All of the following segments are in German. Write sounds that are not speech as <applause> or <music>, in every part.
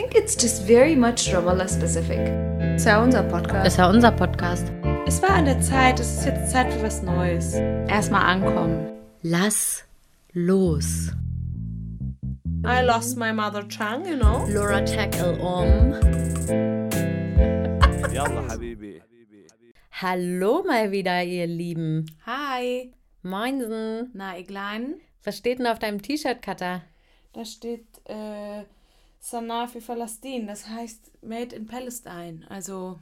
think it's just very much Ramallah specific. Ist ja unser Podcast. Ist ja unser Podcast. Es war an der Zeit, es ist jetzt Zeit für was Neues. Erstmal ankommen. Lass los. I lost my mother tongue, you know. Laura tackle um. <laughs> Yalla, Habibi. Hallo mal wieder, ihr Lieben. Hi. Moinsen. Na, ihr Kleinen. Was steht denn auf deinem T-Shirt, Katar? Da steht, äh, Sanaa für Palästin. Das heißt Made in Palestine. Also,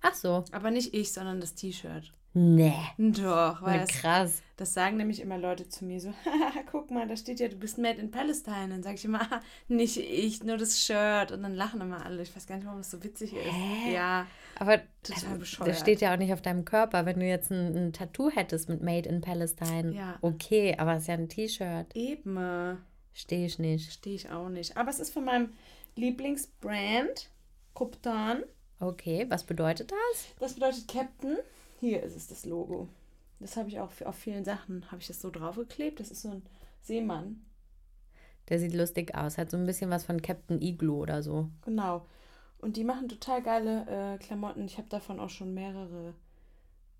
Ach so. aber nicht ich, sondern das T-Shirt. Nee. Doch, weil das, krass. das sagen nämlich immer Leute zu mir so, "Haha, <laughs> guck mal, da steht ja, du bist Made in Palestine. Dann sage ich immer, "Ah, <laughs> nicht ich, nur das Shirt. Und dann lachen immer alle. Ich weiß gar nicht, warum das so witzig ist. Hä? Ja, Aber Total also, bescheuert. das steht ja auch nicht auf deinem Körper. Wenn du jetzt ein, ein Tattoo hättest mit Made in Palestine, Ja. okay, aber es ist ja ein T-Shirt. eben. Stehe ich nicht. Stehe ich auch nicht. Aber es ist von meinem Lieblingsbrand, Kuptan. Okay, was bedeutet das? Das bedeutet Captain. Hier ist es das Logo. Das habe ich auch auf vielen Sachen, habe ich das so draufgeklebt. Das ist so ein Seemann. Der sieht lustig aus. Hat so ein bisschen was von Captain Igloo oder so. Genau. Und die machen total geile äh, Klamotten. Ich habe davon auch schon mehrere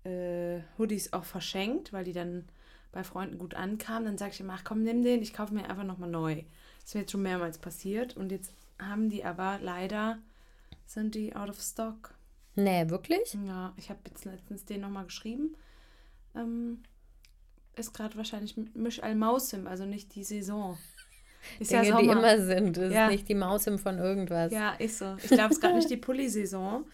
äh, Hoodies auch verschenkt, weil die dann bei Freunden gut ankamen. Dann sage ich immer, ach komm, nimm den, ich kaufe mir einfach nochmal neu. Das ist mir jetzt schon mehrmals passiert. Und jetzt haben die aber leider, sind die out of stock. Nee, wirklich? Ja, ich habe jetzt letztens den nochmal geschrieben. Ähm, ist gerade wahrscheinlich Misch al Mausim, also nicht die Saison. Ist Dinge, ja die immer sind. Das Ja. ist nicht die Maus im von irgendwas. Ja, ist so. Ich glaube, es ist gerade nicht die Pulli-Saison.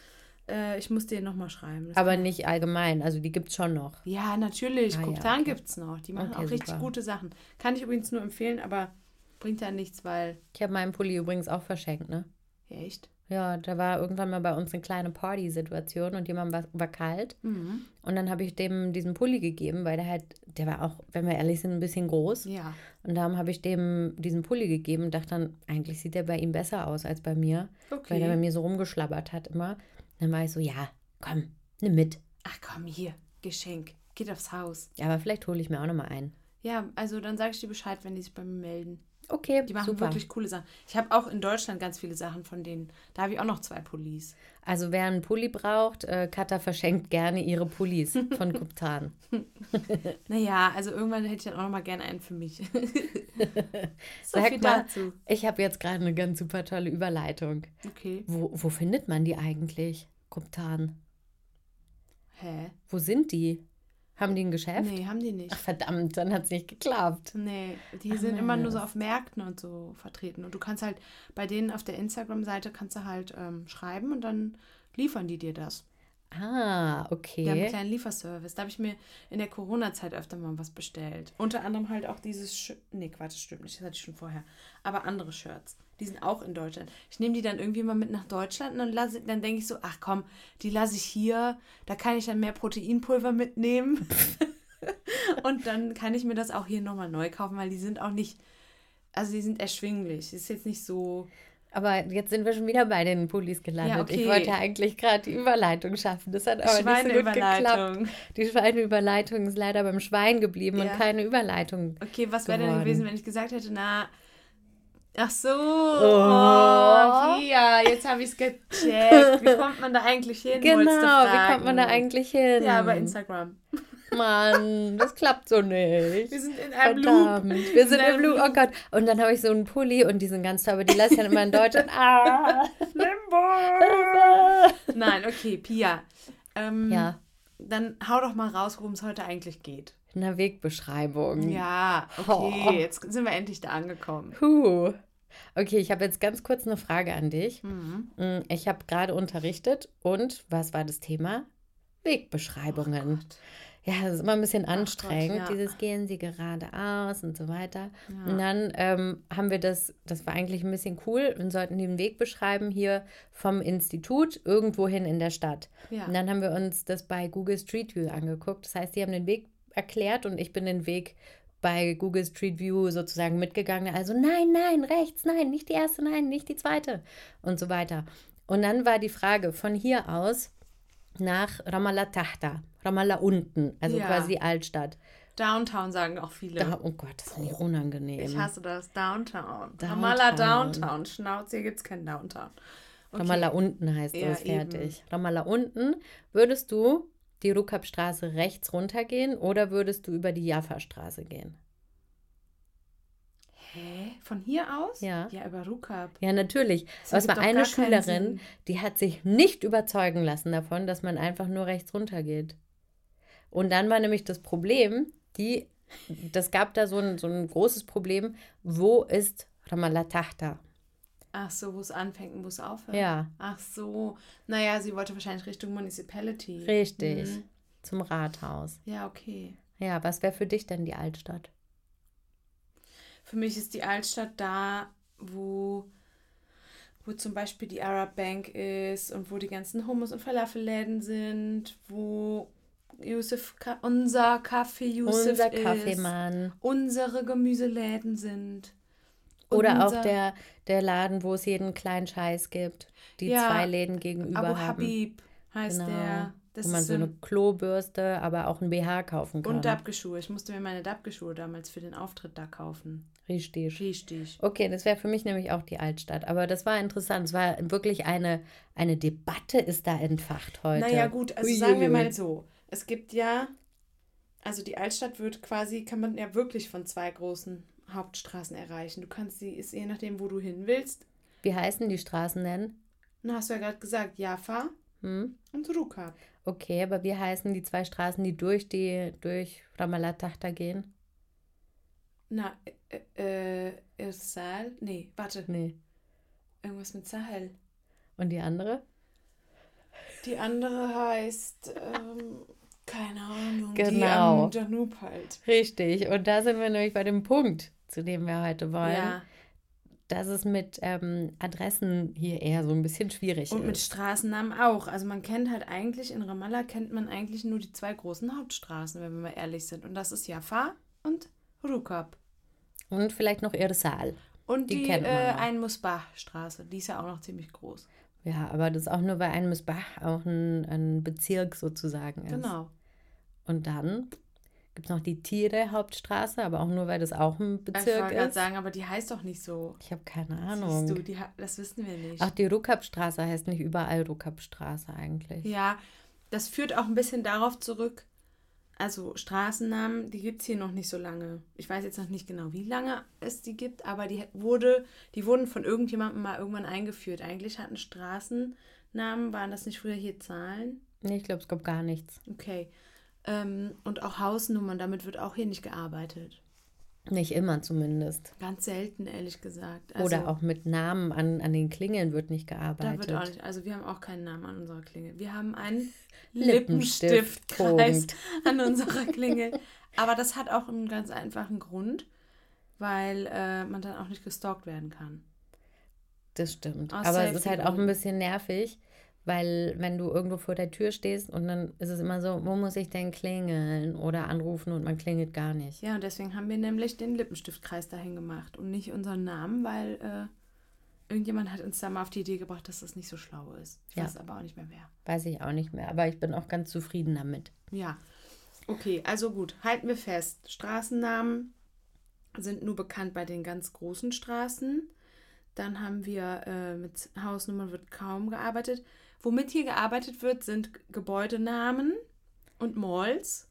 Äh, ich muss dir nochmal schreiben. Das Aber nicht allgemein. Also die gibt es schon noch. Ja, natürlich. Ah, ja, Kuptan okay. gibt's noch. Die machen Okay, auch richtig super. gute Sachen. Kann ich übrigens nur empfehlen, aber bringt ja nichts, weil. Ich habe meinen Pulli übrigens auch verschenkt, ne? Ja, echt? Ja, da war irgendwann mal bei uns eine kleine Party-Situation und jemand war, war kalt. Mhm. Und dann habe ich dem diesen Pulli gegeben, weil der halt, der war auch, wenn wir ehrlich sind, ein bisschen groß. Ja. Und darum habe ich dem diesen Pulli gegeben und dachte dann, eigentlich sieht der bei ihm besser aus als bei mir. Weil der bei Okay. mir so rumgeschlabbert hat immer. Dann war ich so, ja, komm, nimm mit. Ach komm, hier. Geschenk. Geht aufs Haus. Ja, aber vielleicht hole ich mir auch nochmal einen. Ja, also dann sage ich dir Bescheid, wenn die sich bei mir melden. Okay, Die machen super. wirklich coole Sachen. Ich habe auch in Deutschland ganz viele Sachen von denen. Da habe ich auch noch zwei Pullis. Also wer einen Pulli braucht, äh, Katha verschenkt gerne ihre Pullis von <laughs> Kuptan. <laughs> Naja, also irgendwann hätte ich dann auch noch mal gerne einen für mich. <laughs> so Sag viel mal, dazu. ich habe jetzt gerade eine ganz super tolle Überleitung. Okay. Wo, wo findet man die eigentlich, Kuptan? Hä? Wo sind die? Haben die ein Geschäft? Nee, haben die nicht. Ach verdammt, dann hat es nicht geklappt. Nee, die sind immer nur so auf Märkten und so vertreten. Und du kannst halt bei denen auf der Instagram-Seite kannst du halt ähm, schreiben und dann liefern die dir das. Ah, Die haben einen okay. kleinen Lieferservice. Da habe ich mir in der Corona-Zeit öfter mal was bestellt. Unter anderem halt auch dieses. Sch nee, Quatsch, stimmt nicht. Das hatte ich schon vorher. Aber andere Shirts. Die sind auch in Deutschland. Ich nehme die dann irgendwie mal mit nach Deutschland und dann, lasse- dann denke ich so: Ach komm, die lasse ich hier. Da kann ich dann mehr Proteinpulver mitnehmen. <laughs> und dann kann ich mir das auch hier nochmal neu kaufen, weil die sind auch nicht. Also, die sind erschwinglich. Ist jetzt nicht so. Aber jetzt sind wir schon wieder bei den Pullis gelandet. Ja, okay. Ich wollte ja eigentlich gerade die Überleitung schaffen. Das hat aber nicht so gut geklappt. Die Schweineüberleitung ist leider beim Schwein geblieben Ja. und keine Überleitung. Okay, was wäre denn gewesen, wenn ich gesagt hätte, na. Ach so. Oh. Oh, Pia, jetzt habe ich es gecheckt. Wie kommt man da eigentlich hin? Genau, wie kommt man da eigentlich hin? Ja, bei Instagram. Mann, das klappt so nicht. Wir sind in einem Loop. Verdammt, wir sind In im Loop. Oh Gott. Und dann habe ich so einen Pulli und die sind ganz toll, aber die lasse ich dann immer in Deutschland. <laughs> Ah, Limbo. Nein, okay, Pia. Ähm, Ja, Dann hau doch mal raus, worum es heute eigentlich geht. In der Wegbeschreibung. Ja, okay, Oh. jetzt sind wir endlich da angekommen. Puh. Okay, ich habe jetzt ganz kurz eine Frage an dich. Mhm. Mm, Ich habe gerade unterrichtet und was war das Thema? Wegbeschreibungen. Gott. ja, das ist immer ein bisschen Gott, anstrengend, ja. dieses gehen Sie geradeaus und so weiter. Ja. Und dann ähm, haben wir das, das war eigentlich ein bisschen cool und sollten den Weg beschreiben hier vom Institut irgendwohin in der Stadt. Ja. Und dann haben wir uns das bei Google Street View angeguckt. Das heißt, die haben den Weg erklärt und ich bin den Weg bei Google Street View sozusagen mitgegangen. Also nein, nein, rechts, nein, nicht die erste, nein, nicht die zweite und so weiter. Und dann war die Frage von hier aus nach Ramallah Tahta, Ramallah unten, also Ja. quasi die Altstadt. Downtown sagen auch viele. Da, oh Gott, das finde ich unangenehm. ich hasse das. Downtown. Downtown. Ramallah Downtown. Schnauze, hier gibt es kein Downtown. Okay. Ramallah unten heißt Ja, das, fertig. eben. Ramallah unten, würdest du die Rukab-Straße rechts runtergehen oder würdest du über die Jaffa-Straße gehen? Hä? Von hier aus? Ja. Ja, über Rukab. Ja, natürlich. Das Aber es ergibt war eine Schülerin, die hat sich nicht überzeugen lassen davon, dass man einfach nur rechts runter geht. Und dann war nämlich das Problem, die, das gab da so ein, so ein großes Problem, wo ist Ramallah Tahta? Ach so, wo es anfängt und wo es aufhört. Ja, Ach so. Naja, sie wollte wahrscheinlich Richtung Municipality. richtig. Mhm. Zum Rathaus. Ja, okay. Ja, was wäre für dich denn die Altstadt? Für mich ist die Altstadt da, wo, wo zum Beispiel die Arab Bank ist und wo die ganzen Hummus- und Falafelläden sind, wo Yusuf, unser Kaffee Yusuf Unser Kaffeemann. unsere Gemüseläden sind. Oder auch der, der Laden, wo es jeden kleinen Scheiß gibt. Die Ja, zwei Läden gegenüber Abu haben. Habib heißt Genau. der. Das wo man so eine ein, Klobürste, aber auch ein BH kaufen kann. und Dabgeschuhe. Ich musste mir meine Dabgeschuhe damals für den Auftritt da kaufen. Richtig. Richtig. Okay, das wäre für mich nämlich auch die Altstadt. Aber das war interessant. Es war wirklich eine, eine Debatte ist da entfacht heute. Naja, gut, also Ui, sagen wir mal so. Es gibt ja, also die Altstadt wird quasi, kann man ja wirklich von zwei großen Hauptstraßen erreichen. Du kannst sie, ist je nachdem, wo du hin willst. Wie heißen die Straßen denn? Na, hast du ja gerade gesagt, Jaffa Hm? und Rukab. Okay, aber wie heißen die zwei Straßen, die durch die durch Ramallah Tahta gehen? Na, äh, äh, Irsal? Nee, warte, Nee. irgendwas mit Sahel. Und die andere? Die andere heißt, ähm, keine Ahnung, die Genau. am Danub halt. Richtig. Und da sind wir nämlich bei dem Punkt, zu dem wir heute wollen. Ja, Dass es mit ähm, Adressen hier eher so ein bisschen schwierig und mit ist. Straßennamen auch. Also man kennt halt eigentlich, in Ramallah kennt man eigentlich nur die zwei großen Hauptstraßen, wenn wir mal ehrlich sind. Und das ist Jaffa und Rukab. Und vielleicht noch Irsal. Und Die die, äh, noch. Ein-Musbah-Straße, die ist ja auch noch ziemlich groß. Ja, aber das ist auch nur, weil ein Misbach auch ein, ein Bezirk sozusagen ist. Genau. Und dann gibt es noch die Tiere-Hauptstraße, aber auch nur, weil das auch ein Ich Bezirk wollte gerade ist. sagen, aber die heißt doch nicht so. Ich habe keine Siehst Ahnung. du, die, das wissen wir nicht. Ach, die Rukab-Straße heißt nicht überall Rukab-Straße eigentlich. Ja, das führt auch ein bisschen darauf zurück. Also Straßennamen, die gibt es hier noch nicht so lange. Ich weiß jetzt noch nicht genau, wie lange es die gibt, aber die wurde, die wurden von irgendjemandem mal irgendwann eingeführt. Eigentlich hatten Straßennamen, waren das nicht früher hier Zahlen? Nee, ich glaube, es gab gar nichts. Okay. Ähm, und auch Hausnummern, damit wird auch hier nicht gearbeitet. Nicht immer zumindest. Ganz selten, ehrlich gesagt. Also, Oder auch mit Namen an, an den Klingeln wird nicht Da gearbeitet. wird auch nicht. Also wir haben auch keinen Namen an unserer Klingel. Wir haben einen Lippenstift, Lippenstiftkreis Punkt. <laughs> an unserer Klingel. Aber das hat auch einen ganz einfachen Grund, weil äh, man dann auch nicht gestalkt werden kann. Das stimmt. Aus Aber es ist halt auch ein bisschen nervig, weil wenn du irgendwo vor der Tür stehst und dann ist es immer so, wo muss ich denn klingeln oder anrufen und man klingelt gar nicht. Ja, und deswegen haben wir nämlich den Lippenstiftkreis dahin gemacht und nicht unseren Namen, weil äh, irgendjemand hat uns da mal auf die Idee gebracht, dass das nicht so schlau ist. Ich Ja. weiß aber auch nicht mehr wer. Weiß ich auch nicht mehr, aber ich bin auch ganz zufrieden damit. Ja, okay, also gut, halten wir fest. Straßennamen sind nur bekannt bei den ganz großen Straßen. Dann haben wir äh, mit Hausnummern wird kaum gearbeitet. Womit hier gearbeitet wird, sind Gebäudenamen und Malls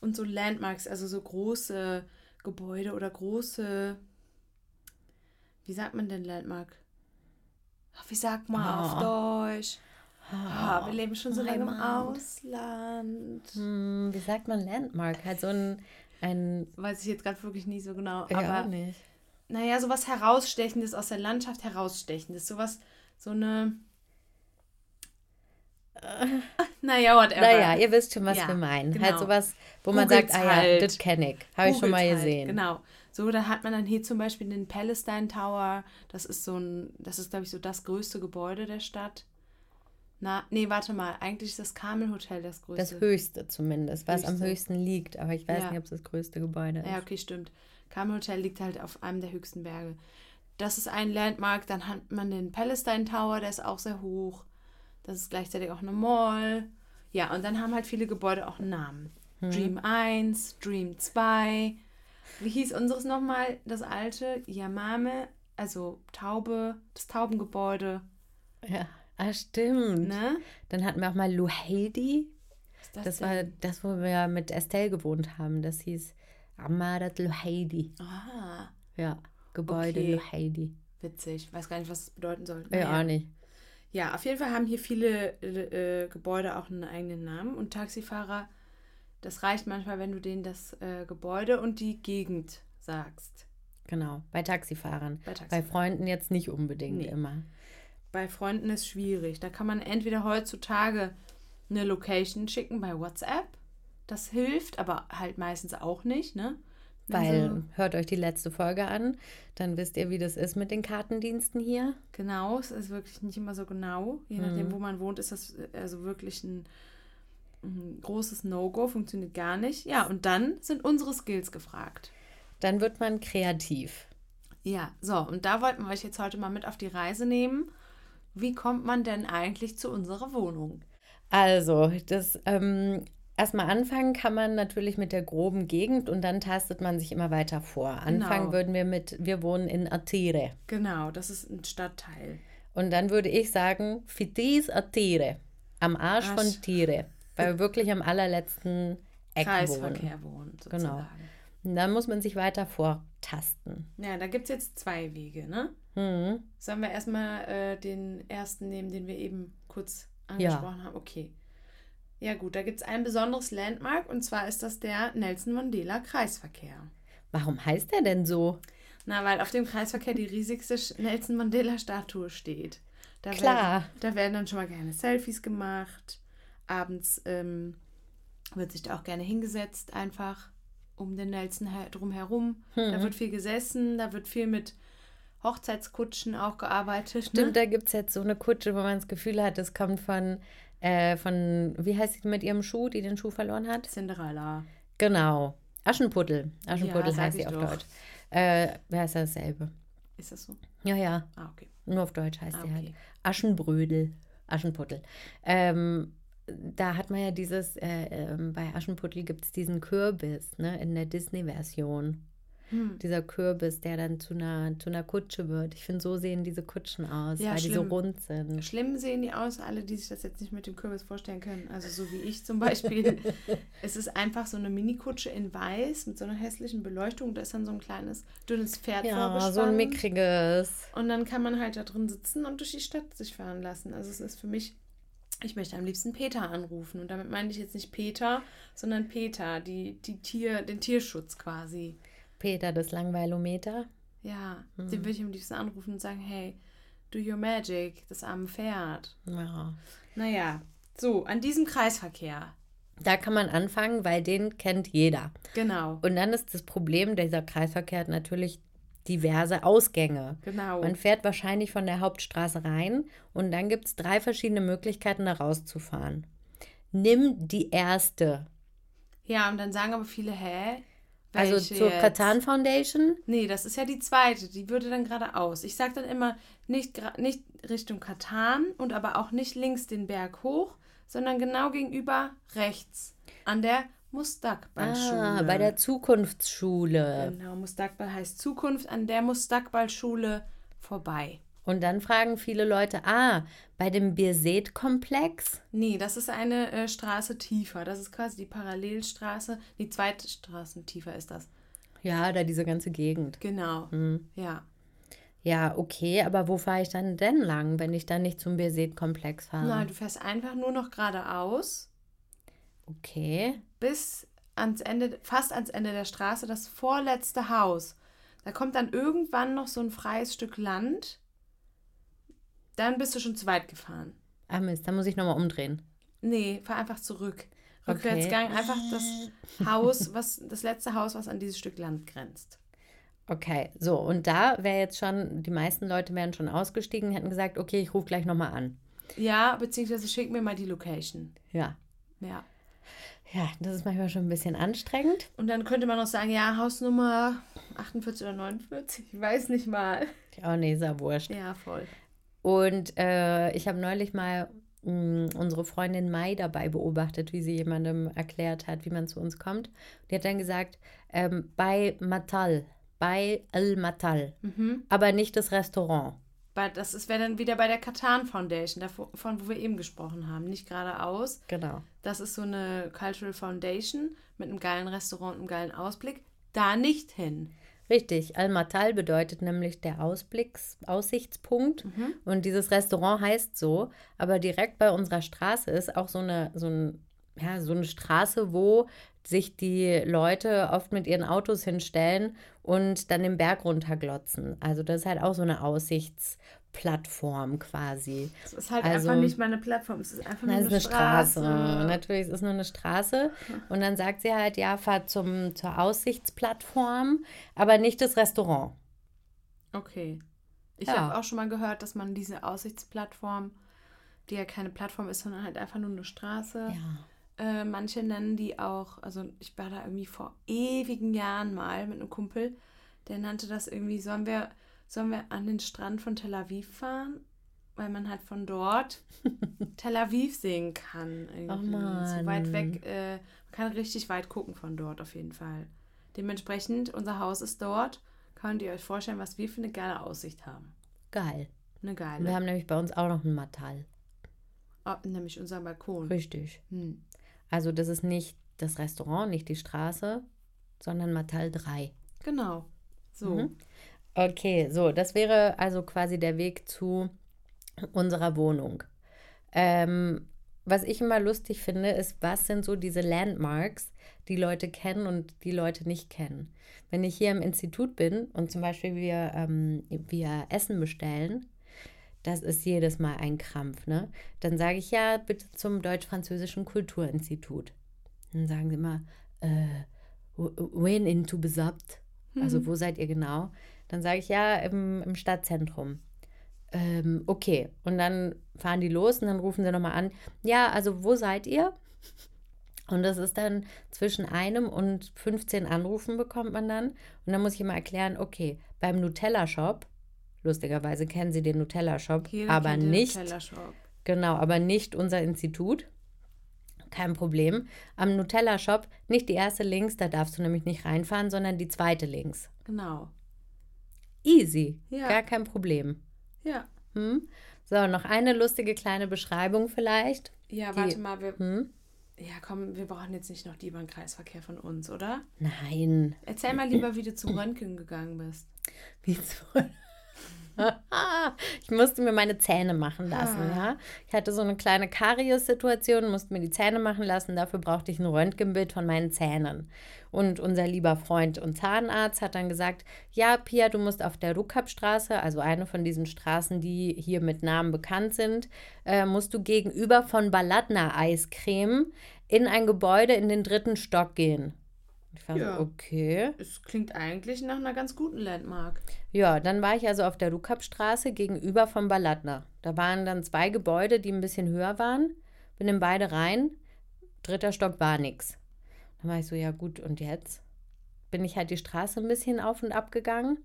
und so Landmarks, also so große Gebäude oder große, wie sagt man denn Landmark? Wie sagt man Ah. auf Deutsch? Ah, wir leben schon so lange im. Ausland. Hm, wie sagt man Landmark? Halt so ein, ein Weiß ich jetzt gerade wirklich nicht so genau. ja, aber auch nicht. naja, sowas Herausstechendes aus der Landschaft, Herausstechendes. Sowas, so eine. <laughs> naja, whatever. Naja, ihr wisst schon, was Ja, wir meinen. genau. Halt sowas, wo man sagt, Googles ah ja, halt. das kenne ich. Habe ich schon mal halt, gesehen. Genau. So, da hat man dann hier zum Beispiel den Palestine Tower. Das ist so ein, das ist, glaube ich, so das größte Gebäude der Stadt. Na, nee, warte mal. Eigentlich ist das Carmel Hotel das größte. Das höchste zumindest, was am Höchste. höchsten liegt. Aber ich weiß Ja. nicht, ob es das größte Gebäude ist. Ja, okay, stimmt. Carmel Hotel liegt halt auf einem der höchsten Berge. Das ist ein Landmark. Dann hat man den Palestine Tower, der ist auch sehr hoch. Das ist gleichzeitig auch eine Mall. Ja, und dann haben halt viele Gebäude auch einen Namen. Dream 1, Dream 2. Wie hieß unseres nochmal? Das alte Yamame, also Taube, das Taubengebäude. Ja, ah, stimmt. Ne? Dann hatten wir auch mal Luheidi. Das, Das war das, wo wir mit Estelle gewohnt haben. Das hieß Amarat Luheidi. Ah, Ja, Gebäude Okay. Luheidi. witzig. Weiß gar nicht, was das bedeuten soll. Ja, Naja. auch nicht. Ja, auf jeden Fall haben hier viele äh, Gebäude auch einen eigenen Namen und Taxifahrer, das reicht manchmal, wenn du denen das äh, Gebäude und die Gegend sagst. Genau, bei Taxifahrern. Bei Bei Taxifahrern. Freunden jetzt nicht unbedingt Nee. immer. Bei Freunden ist schwierig. Da kann man entweder heutzutage eine Location schicken bei WhatsApp. Das hilft, aber halt meistens auch nicht, ne? Weil, Also, hört euch die letzte Folge an, dann wisst ihr, wie das ist mit den Kartendiensten hier. genau, es ist wirklich nicht immer so genau. Je nachdem, wo man wohnt, ist das äh, also wirklich ein, ein großes No-Go, funktioniert gar nicht. Ja, und dann sind unsere Skills gefragt. Dann wird man kreativ. Ja, so, und da wollten wir euch jetzt heute mal mit auf die Reise nehmen. Wie kommt man denn eigentlich zu unserer Wohnung? Also, das ähm, erstmal anfangen kann man natürlich mit der groben Gegend und dann tastet man sich immer weiter vor. Anfangen Genau. würden wir mit, wir wohnen in Atire. Genau, das ist ein Stadtteil. Und dann würde ich sagen, Fitis Atire. Am Arsch, Arsch. von Tiere. Weil wir wirklich am allerletzten Eck wohnen. Kreisverkehr wohnt, sozusagen. Genau. Und dann muss man sich weiter vortasten. Ja, da gibt es jetzt zwei Wege, ne? Hm. Sollen wir erstmal äh, den ersten nehmen, den wir eben kurz angesprochen haben? Okay. Ja gut, da gibt es ein besonderes Landmark und zwar ist das der Nelson Mandela Kreisverkehr. Warum heißt der denn so? Na, weil auf dem Kreisverkehr die riesigste Nelson Mandela Statue steht. Da Klar. Werden, da werden dann schon mal gerne Selfies gemacht. Abends ähm, wird sich da auch gerne hingesetzt, einfach um den Nelson her drum herum. Hm. Da wird viel gesessen, da wird viel mit Hochzeitskutschen auch gearbeitet. Stimmt, ne? da gibt es jetzt so eine Kutsche, wo man das Gefühl hat, das kommt von, äh, von, wie heißt sie mit ihrem Schuh, die den Schuh verloren hat? Cinderella. Genau. Aschenputtel. Aschenputtel Ja, heißt sie auf doch. Deutsch. Äh, ja, ist dasselbe. Ist das so? Ja, ja. Ah, okay. Nur auf Deutsch heißt Ah, sie halt. okay. Aschenbrödel. Aschenputtel. Ähm, da hat man ja dieses, äh, ähm, bei Aschenputtel gibt es diesen Kürbis, ne, in der Disney-Version. Hm. Dieser Kürbis, der dann zu einer, zu einer Kutsche wird. Ich finde, so sehen diese Kutschen aus, Ja, weil die so schlimm. rund sind. Schlimm sehen die aus, alle, die sich das jetzt nicht mit dem Kürbis vorstellen können. Also so wie ich zum Beispiel. <laughs> es ist einfach so eine Minikutsche in weiß mit so einer hässlichen Beleuchtung. Da ist dann so ein kleines, dünnes Pferd Ja, so ein mickriges. Und dann kann man halt da drin sitzen und durch die Stadt sich fahren lassen. Also es ist für mich, ich möchte am liebsten Peter anrufen. Und damit meine ich jetzt nicht Peter, sondern Peter, die, die Tier, den Tierschutz quasi. Peter, das Langweilometer. Ja, Hm. den würde ich am liebsten anrufen und sagen, hey, do your magic, das arme Pferd. Ja. Naja, so, an diesem Kreisverkehr. Da kann man anfangen, weil den kennt jeder. Genau, Und dann ist das Problem, dieser Kreisverkehr hat natürlich diverse Ausgänge. genau. Man fährt wahrscheinlich von der Hauptstraße rein und dann gibt es drei verschiedene Möglichkeiten, da rauszufahren. Nimm die erste. Ja, und dann sagen aber viele, hä? Also Welche zur jetzt? Katan Foundation. Nee, das ist ja die zweite. Die würde dann geradeaus. Ich sage dann immer nicht, nicht Richtung Katan und aber auch nicht links den Berg hoch, sondern genau gegenüber rechts an der Mustakbal-Schule. Ah, bei der Zukunftsschule. Genau, Mustakbal heißt Zukunft an der Mustakbal-Schule vorbei. Und dann fragen viele Leute, ah, bei dem Birzeit-Komplex? Nee, das ist eine äh, Straße tiefer. Das ist quasi die Parallelstraße. Die zweite Straßen tiefer ist das. Ja, da diese ganze Gegend. Genau. Hm. Ja. Ja, okay, aber wo fahre ich dann denn lang, wenn ich dann nicht zum Birzeit-Komplex fahre? Nein, du fährst einfach nur noch geradeaus Okay. bis ans Ende, fast ans Ende der Straße, das vorletzte Haus. Da kommt dann irgendwann noch so ein freies Stück Land. Dann bist du schon zu weit gefahren. Ah Mist, da muss ich nochmal umdrehen. Nee, fahr einfach zurück. Okay. Rückwärtsgang, einfach das Haus, was, das letzte Haus, was an dieses Stück Land grenzt. Okay, so, und da wäre jetzt schon, die meisten Leute wären schon ausgestiegen, hätten gesagt, okay, ich rufe gleich nochmal an. Ja, beziehungsweise schick mir mal die Location. Ja. Ja. Ja, das ist manchmal schon ein bisschen anstrengend. Und dann könnte man noch sagen, ja, Hausnummer 48 oder 49, ich weiß nicht mal. Oh nee, ist ja wurscht. Ja, voll. Und äh, ich habe neulich mal mh, unsere Freundin Mai dabei beobachtet, wie sie jemandem erklärt hat, wie man zu uns kommt. Die hat dann gesagt, ähm, bei Matal, bei El Matal, Mhm. aber nicht das Restaurant. Das wäre dann wieder bei der Katan Foundation, davon, wo wir eben gesprochen haben. Nicht geradeaus. Genau. Das ist so eine Cultural Foundation mit einem geilen Restaurant und einem geilen Ausblick. Da nicht hin. Richtig, Al-Matal bedeutet nämlich der Ausblicks Aussichtspunkt und dieses Restaurant heißt so, aber direkt bei unserer Straße ist auch so eine, so, ein, ja, so eine Straße, wo sich die Leute oft mit ihren Autos hinstellen und dann den Berg runterglotzen. Also das ist halt auch so eine Aussichtsplattform quasi. Es ist halt Also- einfach nicht meine Plattform. Es ist einfach nur eine ist eine Straße. Straße. Natürlich, es ist nur eine Straße. Und dann sagt sie halt, ja, fahrt zum, zur Aussichtsplattform, aber nicht das Restaurant. Okay. Ich Ja. habe auch schon mal gehört, dass man diese Aussichtsplattform, die ja keine Plattform ist, sondern halt einfach nur eine Straße, Ja. äh, manche nennen die auch, also ich war da irgendwie vor ewigen Jahren mal mit einem Kumpel, der nannte das irgendwie, sollen wir, sollen wir an den Strand von Tel Aviv fahren? Weil man halt von dort <laughs> Tel Aviv sehen kann. Irgendwie. So Mann. weit weg, äh, man kann richtig weit gucken von dort auf jeden Fall. Dementsprechend, unser Haus ist dort. Könnt ihr euch vorstellen, was wir für eine geile Aussicht haben? Geil. Eine Wir geile. haben nämlich bei uns auch noch ein Matal. Ah, nämlich unser Balkon. Richtig. Hm. Also das ist nicht das Restaurant, nicht die Straße, sondern Matal 3. Genau. So. Mhm. Okay, so, das wäre also quasi der Weg zu unserer Wohnung. Ähm, was ich immer lustig finde, ist, was sind so diese Landmarks, die Leute kennen und die Leute nicht kennen. Wenn ich hier im Institut bin und zum Beispiel wir, ähm, wir Essen bestellen, das ist jedes Mal ein Krampf, ne? Dann sage ich ja, bitte zum Deutsch-Französischen Kulturinstitut. Dann sagen sie immer, äh, wen into besabt? Also wo seid ihr genau? Dann sage ich ja im, im Stadtzentrum. Ähm, okay. Und dann fahren die los und dann rufen sie nochmal an. Ja, also wo seid ihr? Und das ist dann zwischen einem und 15 Anrufen bekommt man dann. Und dann muss ich immer erklären, okay, beim Nutella-Shop, lustigerweise kennen sie den Nutella-Shop, aber nicht, Nutella-Shop. genau, aber nicht unser Institut. Kein Problem. Am Nutella-Shop nicht die erste links, da darfst du nämlich nicht reinfahren, sondern die zweite links. Genau. Easy, Ja. gar kein Problem. Ja. Hm? So, noch eine lustige kleine Beschreibung vielleicht. Ja, Die- warte mal. Wir, Hm? ja, komm, wir brauchen jetzt nicht noch die beim Kreisverkehr von uns, oder? Nein. Erzähl mal lieber, wie du zum Röntgen gegangen bist. Wie so. <laughs> <laughs> ich musste mir meine Zähne machen lassen, Ah. ja. Ich hatte so eine kleine Karies-Situation, musste mir die Zähne machen lassen. Dafür brauchte ich ein Röntgenbild von meinen Zähnen. Und unser lieber Freund und Zahnarzt hat dann gesagt, ja, Pia, du musst auf der Ruckabstraße, also eine von diesen Straßen, die hier mit Namen bekannt sind, äh, musst du gegenüber von Baladna Eiscreme in ein Gebäude in den dritten Stock gehen. Ich war Ja. so, okay. Es klingt eigentlich nach einer ganz guten Landmark. Ja, dann war ich also auf der Rukapstraße gegenüber vom Baladner. Da waren dann zwei Gebäude, die ein bisschen höher waren. Bin in beide rein. Dritter Stock war nix. Dann war ich so, ja gut, und jetzt? Bin ich halt die Straße ein bisschen auf und ab gegangen.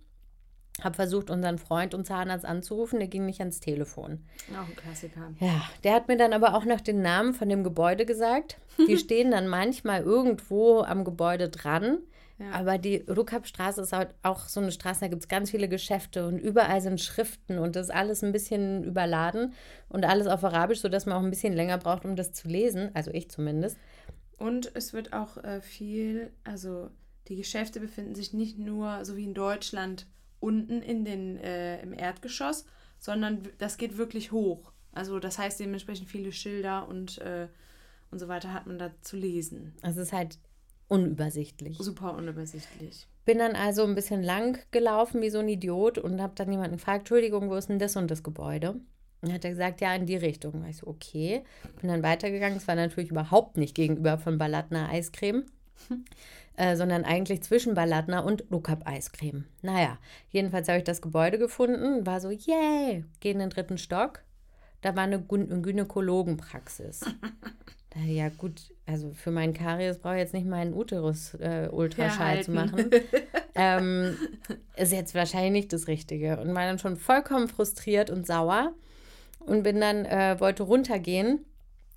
Hab versucht, unseren Freund und Zahnarzt anzurufen, der ging nicht ans Telefon. Auch ein Klassiker. Ja, der hat mir dann aber auch noch den Namen von dem Gebäude gesagt. Die <laughs> stehen dann manchmal irgendwo am Gebäude dran. Ja. Aber die Rukapstraße ist halt auch so eine Straße, da gibt es ganz viele Geschäfte und überall sind Schriften und das ist alles ein bisschen überladen und alles auf Arabisch, sodass man auch ein bisschen länger braucht, um das zu lesen. Also ich zumindest. Und es wird auch äh, viel, also die Geschäfte befinden sich nicht nur, so wie in Deutschland, unten in den, äh, im Erdgeschoss, sondern das geht wirklich hoch. Also das heißt dementsprechend viele Schilder und, äh, und so weiter hat man da zu lesen. Es ist halt unübersichtlich. Super unübersichtlich. Bin dann also ein bisschen lang gelaufen wie so ein Idiot und habe dann jemanden gefragt, Entschuldigung, wo ist denn das und das Gebäude? Und dann hat er gesagt, ja, in die Richtung. War ich so, okay. Bin dann weitergegangen. Es war natürlich überhaupt nicht gegenüber von Baladna Eiscreme, <laughs> äh, sondern eigentlich zwischen Baladna und Lukab Eiscreme. Naja, jedenfalls habe ich das Gebäude gefunden, war so, yay, gehe in den dritten Stock. Da war eine Gyn Gynäkologenpraxis. <laughs> Ja, gut, also für meinen Karies brauche ich jetzt nicht meinen Uterus-Ultraschall zu Herhalten. machen. ähm, ist jetzt wahrscheinlich nicht das Richtige. Und war dann schon vollkommen frustriert und sauer. und bin dann, äh, wollte runtergehen.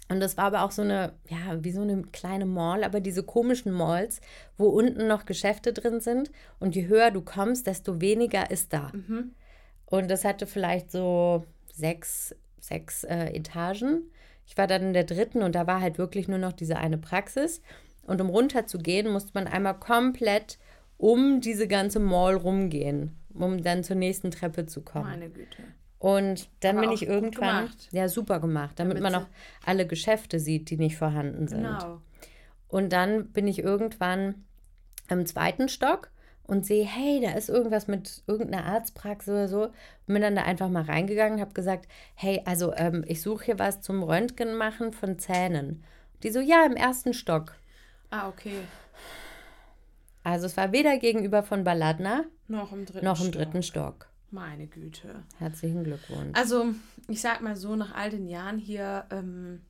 Und das war aber auch so eine, ja, wie so eine kleine Mall, aber diese komischen Malls, wo unten noch Geschäfte drin sind. Und je höher du kommst, desto weniger ist da. Und das hatte vielleicht so sechs, sechs äh, Etagen. Ich war dann in der dritten und da war halt wirklich nur noch diese eine Praxis. Und um runter zu gehen, musste man einmal komplett um diese ganze Mall rumgehen, um dann zur nächsten Treppe zu kommen. Meine Güte. Und dann Aber bin ich irgendwann, ja, super gemacht, damit, Damit man auch alle Geschäfte sieht, die nicht vorhanden sind. Genau. Und dann bin ich irgendwann im zweiten Stock und sehe, hey, da ist irgendwas mit irgendeiner Arztpraxis oder so. Und bin dann da einfach mal reingegangen und habe gesagt, hey, also ähm, ich suche hier was zum Röntgen machen von Zähnen. Die so, ja, im ersten Stock. Ah, okay. Also es war weder gegenüber von Balladner Noch im dritten noch im Stock. dritten Stock. Meine Güte. Herzlichen Glückwunsch. Also, ich sag mal so, nach all den Jahren hier ähm,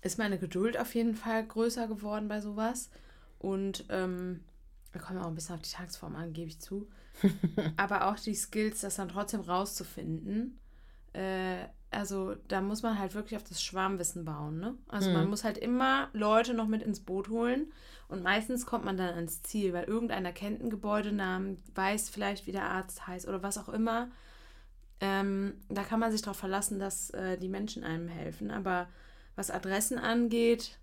ist meine Geduld auf jeden Fall größer geworden bei sowas. Und ähm, da kommen auch ein bisschen auf die Tagesform an, gebe ich zu. <laughs> Aber auch die Skills, das dann trotzdem rauszufinden. Äh, also, da muss man halt wirklich auf das Schwarmwissen bauen. Ne? Also, man muss halt immer Leute noch mit ins Boot holen. Und meistens kommt man dann ans Ziel, weil irgendeiner kennt einen Gebäudenamen, weiß vielleicht, wie der Arzt heißt oder was auch immer. Ähm, da kann man sich darauf verlassen, dass äh, die Menschen einem helfen. Aber was Adressen angeht,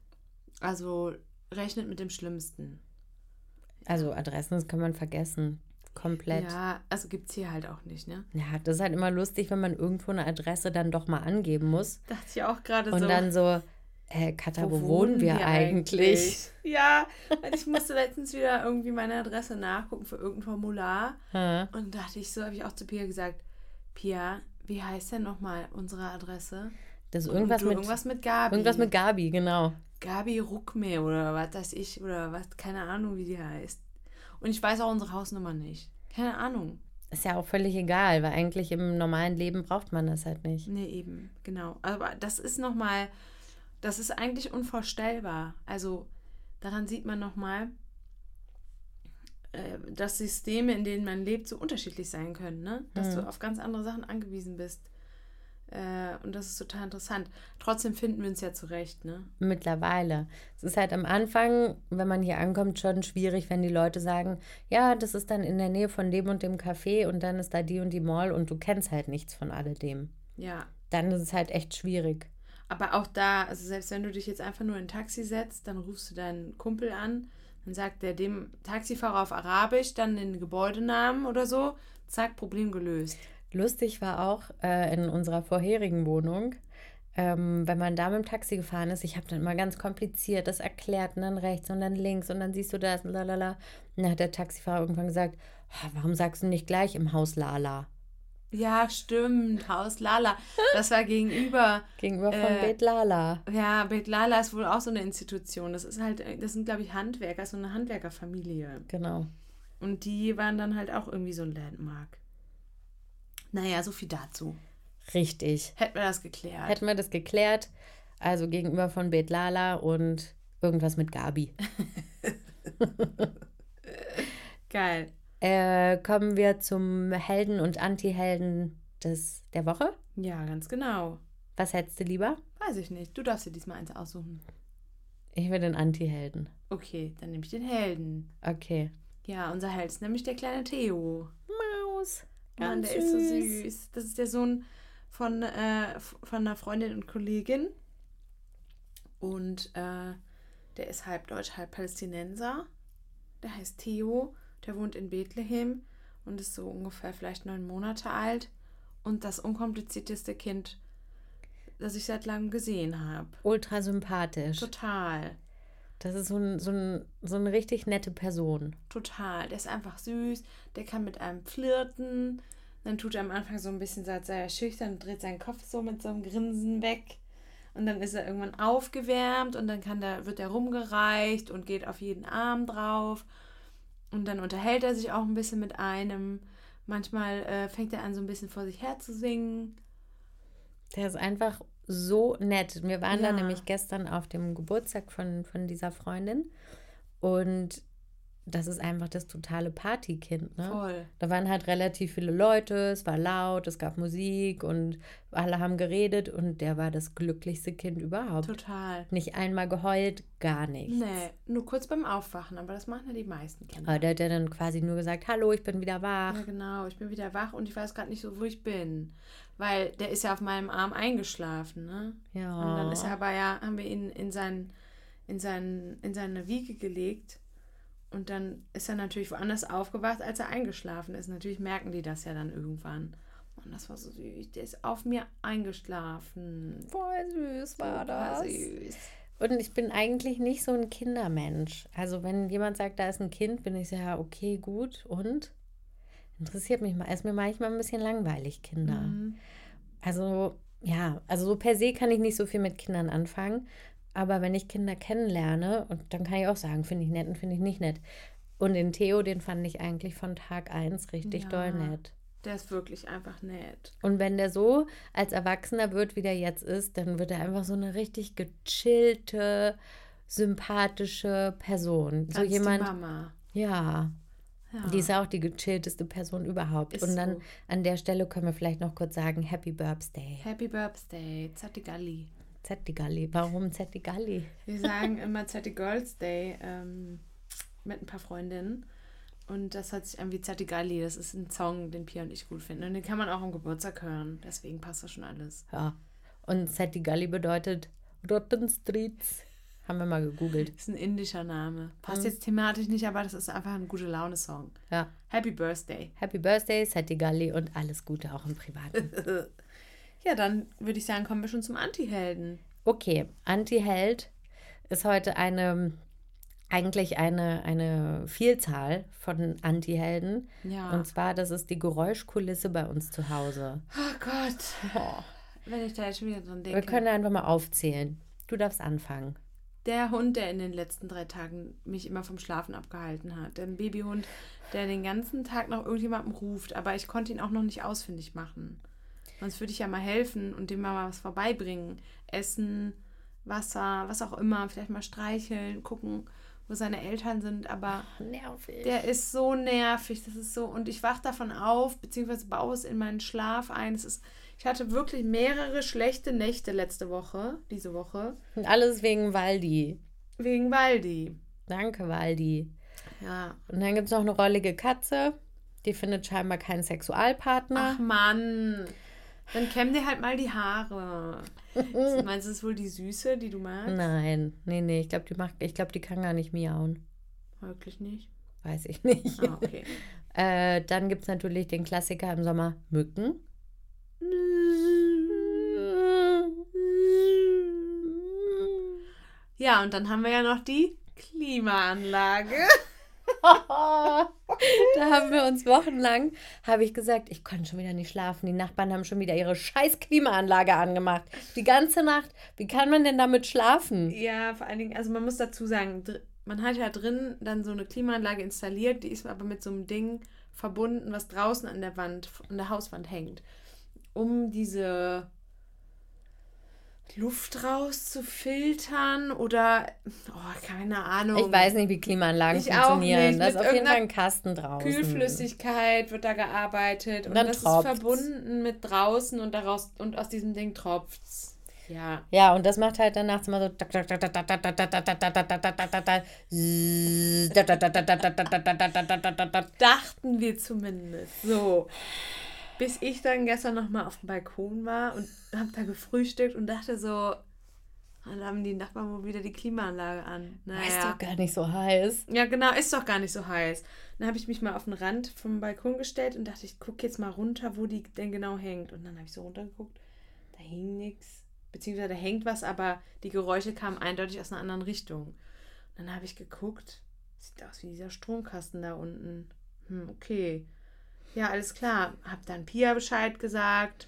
also rechnet mit dem Schlimmsten. Also Adressen, das kann man vergessen. Komplett. Ja. Ja, also gibt es hier halt auch nicht, ne? das ist halt immer lustig, wenn man irgendwo eine Adresse dann doch mal angeben muss. <laughs> Dachte ich auch gerade Und so. dann so, äh, Katha, wo, wohnen wir, eigentlich? <laughs> Ja, weil ich musste letztens wieder irgendwie meine Adresse nachgucken für irgendein Formular. Hä? Und dachte ich so, habe ich auch zu Pia gesagt, Pia, wie heißt denn nochmal unsere Adresse? Das ist Und irgendwas mit, irgendwas mit Gabi. irgendwas mit Gabi, genau. Gabi Ruckme oder was weiß ich oder was, keine Ahnung, wie die heißt. Und ich weiß auch unsere Hausnummer nicht. Keine Ahnung. Ist ja auch völlig egal, weil eigentlich im normalen Leben braucht man das halt nicht. Nee, eben, genau. Aber das ist nochmal, das ist eigentlich unvorstellbar. Also daran sieht man nochmal, äh, dass Systeme, in denen man lebt, so unterschiedlich sein können, ne? Dass du auf ganz andere Sachen angewiesen bist. Äh, und das ist total interessant. Trotzdem finden wir uns ja zurecht, ne? Mittlerweile. Es ist halt am Anfang, wenn man hier ankommt, schon schwierig, wenn die Leute sagen, ja, das ist dann in der Nähe von dem und dem Café und dann ist da die und die Mall und du kennst halt nichts von alledem. Ja. Dann ist es halt echt schwierig. Aber auch da, also selbst wenn du dich jetzt einfach nur in ein Taxi setzt, dann rufst du deinen Kumpel an, dann sagt der dem Taxifahrer auf Arabisch dann den Gebäudenamen oder so, zack, Problem gelöst. Lustig war auch äh, in unserer vorherigen Wohnung, ähm, wenn man da mit dem Taxi gefahren ist, ich habe dann immer ganz kompliziert das erklärt und dann rechts und dann links und dann siehst du das und lalala. Und dann hat der Taxifahrer irgendwann gesagt, "Ah, warum sagst du nicht gleich im Haus Lala? Ja, stimmt, Haus Lala. Das war gegenüber. <laughs> Gegenüber von Äh, Bet Lala. Ja, Bet Lala ist wohl auch so eine Institution. Das ist halt, das sind, glaube ich, Handwerker, so eine Handwerkerfamilie. Genau. Und die waren dann halt auch irgendwie so ein Landmark. Naja, so viel dazu. Richtig. Hätten wir das geklärt. Hätten wir das geklärt. Also gegenüber von Bet Lala und irgendwas mit Gabi. <laughs> Geil. Äh, kommen wir zum Helden und Anti-Helden des, der Woche. Ja, ganz genau. Was hättest du lieber? Weiß ich nicht. Du darfst dir diesmal eins aussuchen. Ich will den Anti-Helden. Okay, dann nehme ich den Helden. Okay. Ja, unser Held ist nämlich der kleine Theo. Maus. Mann, der ist so süß. Das ist der Sohn von, äh, von einer Freundin und Kollegin. Und äh, der ist halb Deutsch, halb Palästinenser. Der heißt Theo. Der wohnt in Bethlehem und ist so ungefähr vielleicht neun Monate alt. Und das unkomplizierteste Kind, das ich seit langem gesehen habe. Ultra sympathisch. Total. Das ist so, ein, so, ein, so eine richtig nette Person. Total. Der ist einfach süß. Der kann mit einem flirten. Dann tut er am Anfang so ein bisschen, so, als sei er schüchtern und dreht seinen Kopf so mit so einem Grinsen weg. Und dann ist er irgendwann aufgewärmt und dann kann der, wird er rumgereicht und geht auf jeden Arm drauf. Und dann unterhält er sich auch ein bisschen mit einem. Manchmal äh, fängt er an, so ein bisschen vor sich her zu singen. Der ist einfach so nett. Wir waren da Ja. nämlich gestern auf dem Geburtstag von, von dieser Freundin und das ist einfach das totale Partykind. Ne? Voll. Da waren halt relativ viele Leute, es war laut, es gab Musik und alle haben geredet und der war das glücklichste Kind überhaupt. Total. Nicht einmal geheult, gar nichts. Nee, nur kurz beim Aufwachen, aber das machen ja die meisten Kinder. Aber der hat ja dann quasi nur gesagt, hallo, ich bin wieder wach. Ja, genau. Ich bin wieder wach und ich weiß gerade nicht so, wo ich bin. Weil der ist ja auf meinem Arm eingeschlafen, ne? Ja. Und dann ist er aber ja, haben wir ihn in, sein, in, sein, in seine Wiege gelegt. Und dann ist er natürlich woanders aufgewacht, als er eingeschlafen ist. Natürlich merken die das ja dann irgendwann. Und das war so süß. Der ist auf mir eingeschlafen. Voll süß war das. süß. Und ich bin eigentlich nicht so ein Kindermensch. Also wenn jemand sagt, da ist ein Kind, bin ich so, ja, okay, gut. Und? Interessiert mich mal. Ist mir manchmal ein bisschen langweilig, Kinder. Mhm. Also, ja, also so per se kann ich nicht so viel mit Kindern anfangen. Aber wenn ich Kinder kennenlerne, und dann kann ich auch sagen, finde ich nett und finde ich nicht nett. Und den Theo, den fand ich eigentlich von Tag 1 richtig Ja. doll nett. Der ist wirklich einfach nett. Und wenn der so als Erwachsener wird, wie der jetzt ist, dann wird er einfach so eine richtig gechillte, sympathische Person. so Ganz jemand, Die Mama. ja, Ja. die ist auch die gechillteste Person überhaupt. Ist Und dann so. an der Stelle können wir vielleicht noch kurz sagen, Happy Birthday. Happy Birthday, Zatigalli. Zettigalli. Warum Zettigalli? Wir sagen immer Zati Girls Day ähm, mit ein paar Freundinnen. Und das hat sich an wie Zatigalli. Das ist ein Song, den Pia und ich gut finden. Und den kann man auch am Geburtstag hören. Deswegen passt das schon alles. Ja. Und Zettigalli bedeutet Rotten Streets. Haben wir mal gegoogelt. Ist ein indischer Name. Passt Mhm. jetzt thematisch nicht, aber das ist einfach ein gute Laune-Song. Ja. Happy Birthday. Happy Birthday, Zettigalli und alles Gute auch im Privaten. <laughs> Ja, dann würde ich sagen, kommen wir schon zum Anti-Helden. Okay, Anti-Held ist heute eine, eigentlich eine, eine Vielzahl von Anti-Helden. Ja. Und zwar, das ist die Geräuschkulisse bei uns zu Hause. oh Gott. Wenn ich da jetzt schon wieder dran denke. Wir können einfach mal aufzählen. Du darfst anfangen. Der Hund, der in den letzten drei Tagen mich immer vom Schlafen abgehalten hat. Der Babyhund, der den ganzen Tag nach irgendjemandem ruft, aber ich konnte ihn auch noch nicht ausfindig machen. Sonst würde ich ja mal helfen und dem mal was vorbeibringen. Essen, Wasser, was auch immer. Vielleicht mal streicheln, gucken, wo seine Eltern sind. Aber Nervig. der ist so nervig. Das ist so. Und ich wach davon auf, beziehungsweise baue es in meinen Schlaf ein. Es ist, ich hatte wirklich mehrere schlechte Nächte letzte Woche, diese Woche, Und alles wegen Waldi. wegen Waldi. Danke, Waldi. Ja. Und dann gibt es noch eine rollige Katze. Die findet scheinbar keinen Sexualpartner. Ach Mann. Dann kämm dir halt mal die Haare. <laughs> Meinst du, es ist wohl die Süße, die du magst? Nein, nee, nee, ich glaube, die macht, ich glaube, die kann gar nicht miauen. Wirklich nicht. Weiß ich nicht. Ah, okay. <laughs> Äh, dann gibt es natürlich den Klassiker im Sommer, Mücken. Ja, und dann haben wir ja noch die Klimaanlage. <laughs> da haben wir uns wochenlang, habe ich gesagt, ich konnte schon wieder nicht schlafen. Die Nachbarn haben schon wieder ihre scheiß Klimaanlage angemacht. Die ganze Nacht. Wie kann man denn damit schlafen? Ja, vor allen Dingen, also man muss dazu sagen, man hat ja drin dann so eine Klimaanlage installiert, die ist aber mit so einem Ding verbunden, was draußen an der Wand, an der Hauswand hängt. Um diese Luft rauszufiltern oder, oh, keine Ahnung. Ich weiß nicht, wie Klimaanlagen Ich funktionieren. Da ist auf jeden Fall ein Kasten draußen. Kühlflüssigkeit wird da gearbeitet und, Und das tropft's. ist verbunden mit draußen und daraus und aus diesem Ding tropft's. Ja. Ja, und das macht halt dann nachts immer so. Dachten wir zumindest. So. Bis ich dann gestern nochmal auf dem Balkon war und hab da gefrühstückt und dachte so, dann haben die Nachbarn wohl wieder die Klimaanlage an. Ist Naja. doch gar nicht so heiß. Ja, genau, ist doch gar nicht so heiß. Dann habe ich mich mal auf den Rand vom Balkon gestellt und dachte, ich gucke jetzt mal runter, wo die denn genau hängt. Und dann habe ich so runtergeguckt, da hing nichts. Beziehungsweise da hängt was, aber die Geräusche kamen eindeutig aus einer anderen Richtung. Und dann habe ich geguckt, sieht aus wie dieser Stromkasten da unten. Hm, okay. Ja, alles klar. Hab dann Pia Bescheid gesagt.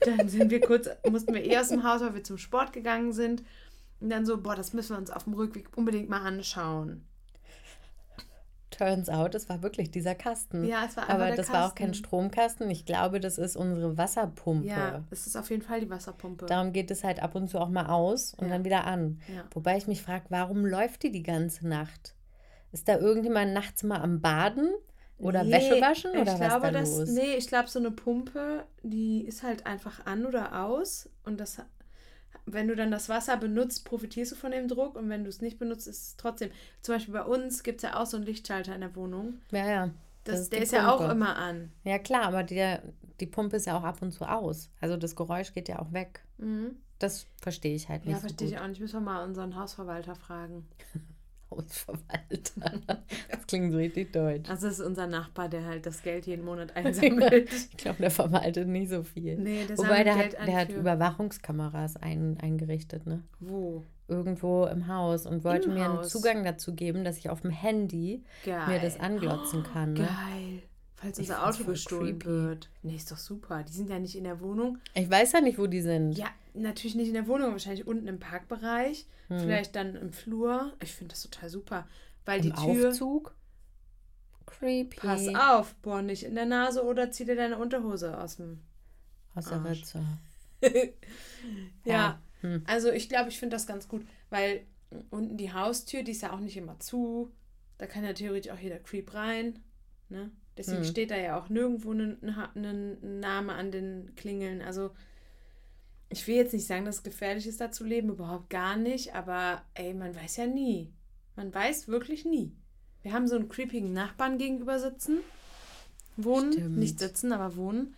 Dann sind wir kurz, mussten wir eh aus dem Haus, weil wir zum Sport gegangen sind. Und dann so, boah, das müssen wir uns auf dem Rückweg unbedingt mal anschauen. Turns out, es war wirklich dieser Kasten. Ja, es war einfach Aber der das war auch kein Kasten. Stromkasten. Ich glaube, das ist unsere Wasserpumpe. Ja, es ist auf jeden Fall die Wasserpumpe. Darum geht es halt ab und zu auch mal aus und Ja. dann wieder an. Ja. Wobei ich mich frage, warum läuft die die ganze Nacht? Ist da irgendjemand nachts mal am Baden? Oder Nee, Wäsche waschen? ich Oder was glaube, da das, los? Nee, ich glaube, so eine Pumpe, die ist halt einfach an oder aus. Und das, wenn du dann das Wasser benutzt, profitierst du von dem Druck. Und wenn du es nicht benutzt, ist es trotzdem. Zum Beispiel bei uns gibt es ja auch so einen Lichtschalter in der Wohnung. Ja, ja. Das, ist der ist ja auch Pumpe. immer an. Ja, klar, aber die, die Pumpe ist ja auch ab und zu aus. Also das Geräusch geht ja auch weg. Mhm. Das verstehe ich halt nicht Ja, so verstehe gut. ich auch nicht. Müssen wir mal unseren Hausverwalter fragen. <laughs> Hausverwalter. <laughs> Das klingt so richtig deutsch. Also, das ist unser Nachbar, der halt das Geld jeden Monat <laughs> einsammelt. Ich glaube, der verwaltet nicht so viel. nee, der Wobei, der Geld hat, der hat Überwachungskameras ein, eingerichtet, ne? Wo? Irgendwo im Haus und wollte Im mir einen Haus? Zugang dazu geben, dass ich auf dem Handy Geil. mir das anglotzen kann. Ne? Geil. Falls unser Auto gestohlen creepy. wird. Nee, ist doch super. Die sind ja nicht in der Wohnung. Ich weiß ja nicht, wo die sind. Ja, natürlich nicht in der Wohnung, wahrscheinlich unten im Parkbereich. Hm. Vielleicht dann im Flur. Ich finde das total super. Weil Im die Tür. Aufzug? Creepy. Pass auf, bohr nicht in der Nase oder zieh dir deine Unterhose aus dem. Aus der Arsch. Ritze. <laughs> Ja. Ja. Hm. Also ich glaube, ich finde das ganz gut, weil unten die Haustür, die ist ja auch nicht immer zu. Da kann ja theoretisch auch jeder Creep rein. Ne? Deswegen Hm. steht da ja auch nirgendwo ein Name an den Klingeln. Also ich will jetzt nicht sagen, dass es gefährlich ist, da zu leben, überhaupt gar nicht. Aber ey, man weiß ja nie. Man weiß wirklich nie. Wir haben so einen creepigen Nachbarn gegenüber sitzen. Wohnen, Stimmt. nicht sitzen, aber wohnen.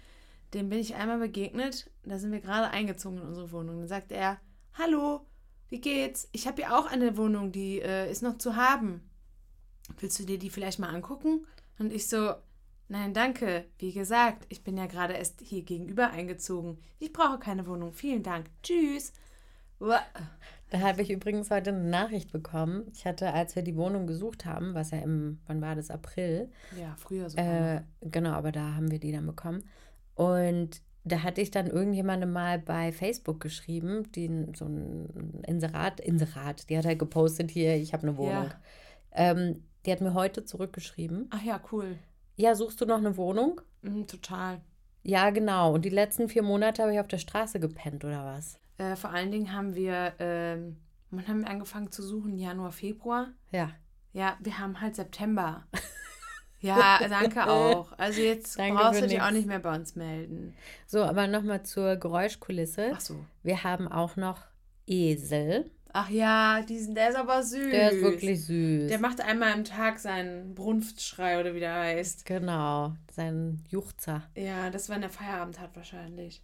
Dem bin ich einmal begegnet. Da sind wir gerade eingezogen in unsere Wohnung. Dann sagt er: Hallo, wie geht's? Ich habe hier auch eine Wohnung, die äh, ist noch zu haben. Willst du dir die vielleicht mal angucken? Und ich so: Nein, danke. Wie gesagt, ich bin ja gerade erst hier gegenüber eingezogen. Ich brauche keine Wohnung. Vielen Dank. Tschüss. Da habe ich übrigens heute eine Nachricht bekommen. Ich hatte, als wir die Wohnung gesucht haben, was ja im, wann war das, April, Ja, früher sogar. Äh, genau, aber da haben wir die dann bekommen. Und da hatte ich dann irgendjemandem mal bei Facebook geschrieben, die so ein Inserat, Inserat, die hat halt gepostet hier, ich habe eine Wohnung. Ja. Ähm, die hat mir heute zurückgeschrieben. Ach ja, cool. Ja, suchst du noch eine Wohnung? Mhm, total. Ja, genau. Und die letzten vier Monate habe ich auf der Straße gepennt, oder was? Äh, vor allen Dingen haben wir, ähm, wann haben angefangen zu suchen? Januar, Februar? Ja. Ja, wir haben halt September. <laughs> ja, danke auch. Also jetzt Danke brauchst du dich auch nicht mehr bei uns melden. So, aber nochmal zur Geräuschkulisse. Ach so. Wir haben auch noch Esel. Ach ja, diesen, der ist aber süß. Der ist wirklich süß. Der macht einmal am Tag seinen Brunftschrei oder wie der heißt. genau, sein Juchzer. Ja, das war, wenn er Feierabend hat wahrscheinlich.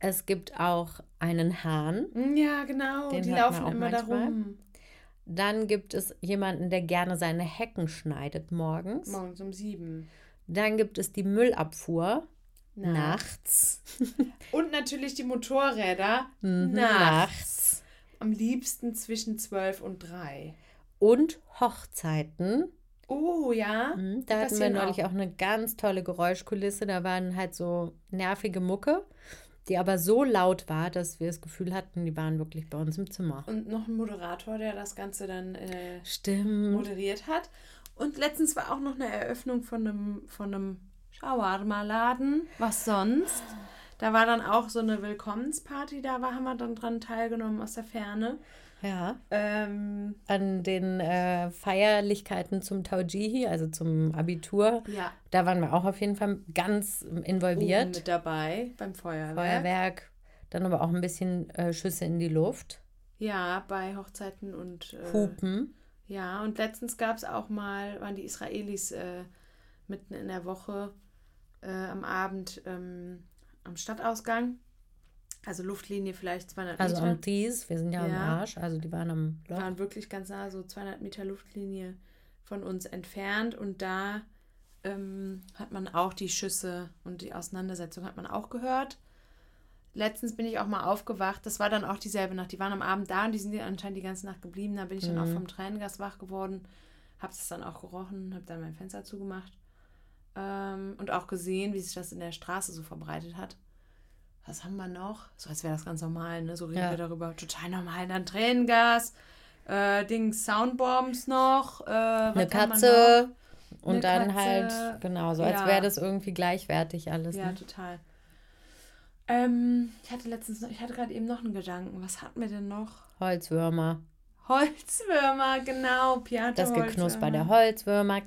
Es gibt auch einen Hahn. Mm, Ja, genau. Den die laufen immer da manchmal. rum. Dann gibt es jemanden, der gerne seine Hecken schneidet morgens. Morgens um sieben. Dann gibt es die Müllabfuhr Nachts. nachts. <laughs> Und natürlich die Motorräder Mhm, nachts. Am liebsten zwischen zwölf und drei. Und Hochzeiten. Oh ja. Mhm, Da hatten wir neulich auch. auch eine ganz tolle Geräuschkulisse. Da waren halt so nervige Mucke, die aber so laut war, dass wir das Gefühl hatten, die waren wirklich bei uns im Zimmer. Und noch ein Moderator, der das Ganze dann äh, Stimmt. moderiert hat. Und letztens war auch noch eine Eröffnung von einem, von einem Shawarma-Laden. Was sonst? Da war dann auch so eine Willkommensparty, da war, haben wir dann dran teilgenommen aus der Ferne. Ja. Ähm, An den äh, Feierlichkeiten zum Taujihi, also zum Abitur, ja, da waren wir auch auf jeden Fall ganz involviert. mit dabei beim Feuerwerk. Feuerwerk, dann aber auch ein bisschen äh, Schüsse in die Luft, Ja, bei Hochzeiten und äh, Hupen. Ja, und letztens gab es auch mal, waren die Israelis äh, mitten in der Woche äh, am Abend ähm, am Stadtausgang. Also Luftlinie vielleicht 200 Also Meter. am Tees, wir sind ja, am Ja. Arsch, also die waren am Loch. waren wirklich ganz nah, so 200 Meter Luftlinie von uns entfernt. Und da ähm, hat man auch die Schüsse und die Auseinandersetzung hat man auch gehört. Letztens bin ich auch mal aufgewacht. Das war dann auch dieselbe Nacht. Die waren am Abend da und die sind anscheinend die ganze Nacht geblieben. Da bin ich dann auch Mhm. vom Tränengas wach geworden. Hab das dann auch gerochen, hab dann mein Fenster zugemacht. Ähm, und auch gesehen, wie sich das in der Straße so verbreitet hat. Was haben wir noch? So als wäre das ganz normal, ne? So reden Ja. wir darüber. Total normal. Dann Tränengas, äh, Dings, Soundbombs noch. Äh, Eine Katze und Eine dann Katze, halt, genau, so als ja. wäre das irgendwie gleichwertig alles. Ja, Ne? total. Ähm, ich hatte letztens noch, ich hatte gerade eben noch einen Gedanken. Was hatten wir denn noch? Holzwürmer. Holzwürmer, genau. Piata Das Geknusper der Holzwürmer.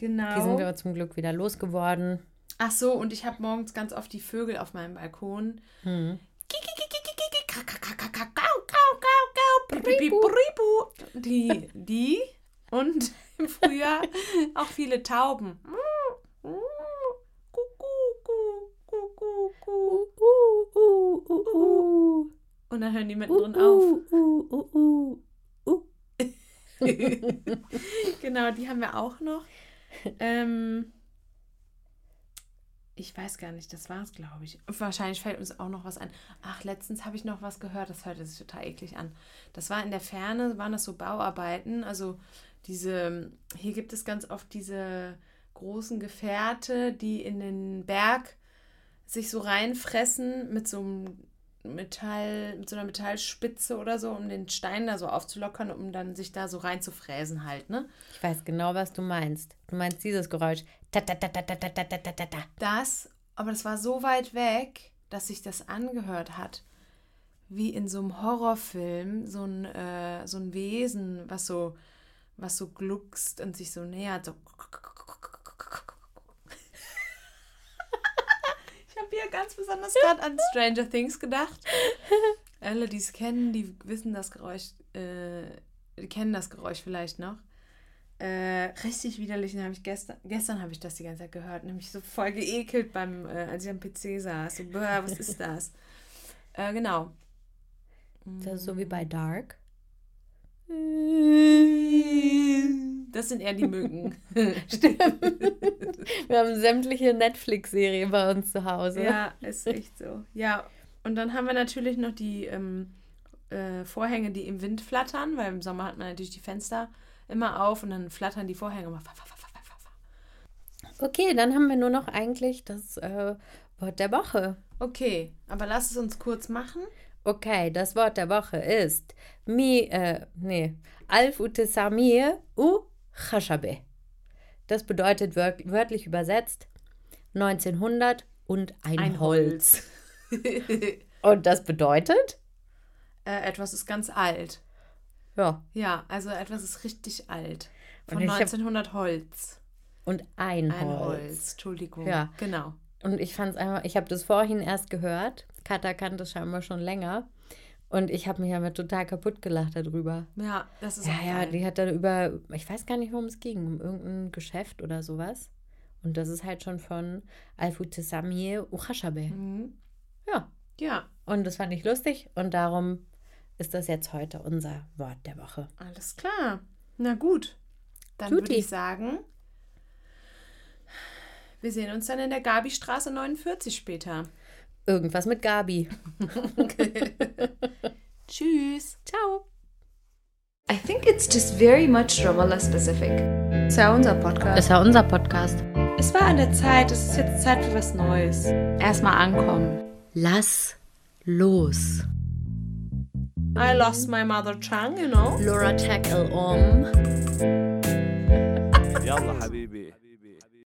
Genau. Die sind wir zum Glück wieder losgeworden. Ach so, und ich habe morgens ganz oft die Vögel auf meinem Balkon. Hm. Die, die und <laughs> im Frühjahr auch viele Tauben. Und dann hören die mittendrin auf. <laughs> genau, die haben wir auch noch. Ähm, ich weiß gar nicht, das war es, glaube ich. Wahrscheinlich fällt uns auch noch was ein. Ach, letztens habe ich noch was gehört, das hörte sich total eklig an. Das war in der Ferne, waren das so Bauarbeiten. Also diese, hier gibt es ganz oft diese großen Gefährte, die in den Berg sich so reinfressen mit so einem Metall, mit so einer Metallspitze oder so, um den Stein da so aufzulockern, um dann sich da so reinzufräsen halt, ne? Ich weiß genau, was du meinst. Du meinst dieses Geräusch. Ta, ta, ta, ta, ta, ta, ta, ta, ta. Das, aber das war so weit weg, dass sich das angehört hat, wie in so einem Horrorfilm, so ein, äh, so ein Wesen, was so, was so gluckst und sich so nähert, so. Ich habe hier ganz besonders gerade an Stranger Things gedacht. Alle, die es kennen, die wissen das Geräusch, äh, die kennen das Geräusch vielleicht noch. Äh, richtig widerlich. Den hab ich gestern, gestern habe ich das die ganze Zeit gehört, nämlich so voll geekelt beim, äh, als ich am PC saß. So, was ist das? äh, genau. Das ist so wie bei Dark. Das sind eher die Mücken. <laughs> Wir haben sämtliche Netflix-Serien bei uns zu Hause. ja, ist echt so. Ja, und dann haben wir natürlich noch die ähm, äh, Vorhänge, die im Wind flattern, weil im Sommer hat man natürlich die Fenster immer auf und dann flattern die Vorhänge immer. Okay, dann haben wir nur noch eigentlich das äh, Wort der Woche. Okay, aber lass es uns kurz machen. Okay, das Wort der Woche ist mi, äh, nee, Alf ute Samir u Chashabe. Das bedeutet wör wörtlich übersetzt 1900 und ein, Ein Holz. <laughs> Und das bedeutet? äh, etwas ist ganz alt. Ja, Ja, also etwas ist richtig alt. Von Und ich hab- 1900 Holz. und ein, Ein Holz. Holz. Entschuldigung. Ja. Genau. Und ich fand es einfach, ich habe das vorhin erst gehört. Katha kannte es scheinbar schon länger. Und ich habe mich aber total kaputt gelacht darüber. Ja, das ist Ja, auch ja, geil. die hat dann über, ich weiß gar nicht, worum es ging, um irgendein Geschäft oder sowas. Und das ist halt schon von Alfute Samir Uchashabe. Mhm. Ja, Ja, und das fand ich lustig und darum ist das jetzt heute unser Wort der Woche. alles klar. Na gut. Dann würde ich sagen, wir sehen uns dann in der Gabi-Straße 49 später. Irgendwas mit Gabi. <laughs> Tschüss. Ciao. I think it's just very much Ramallah specific. Es ja unser Podcast. Ist ja unser Podcast. Es war an der Zeit, es ist jetzt Zeit für was Neues. Erstmal ankommen. Lass los. I lost my mother tongue, you know. Laura tackle on. Yalla, Habibi.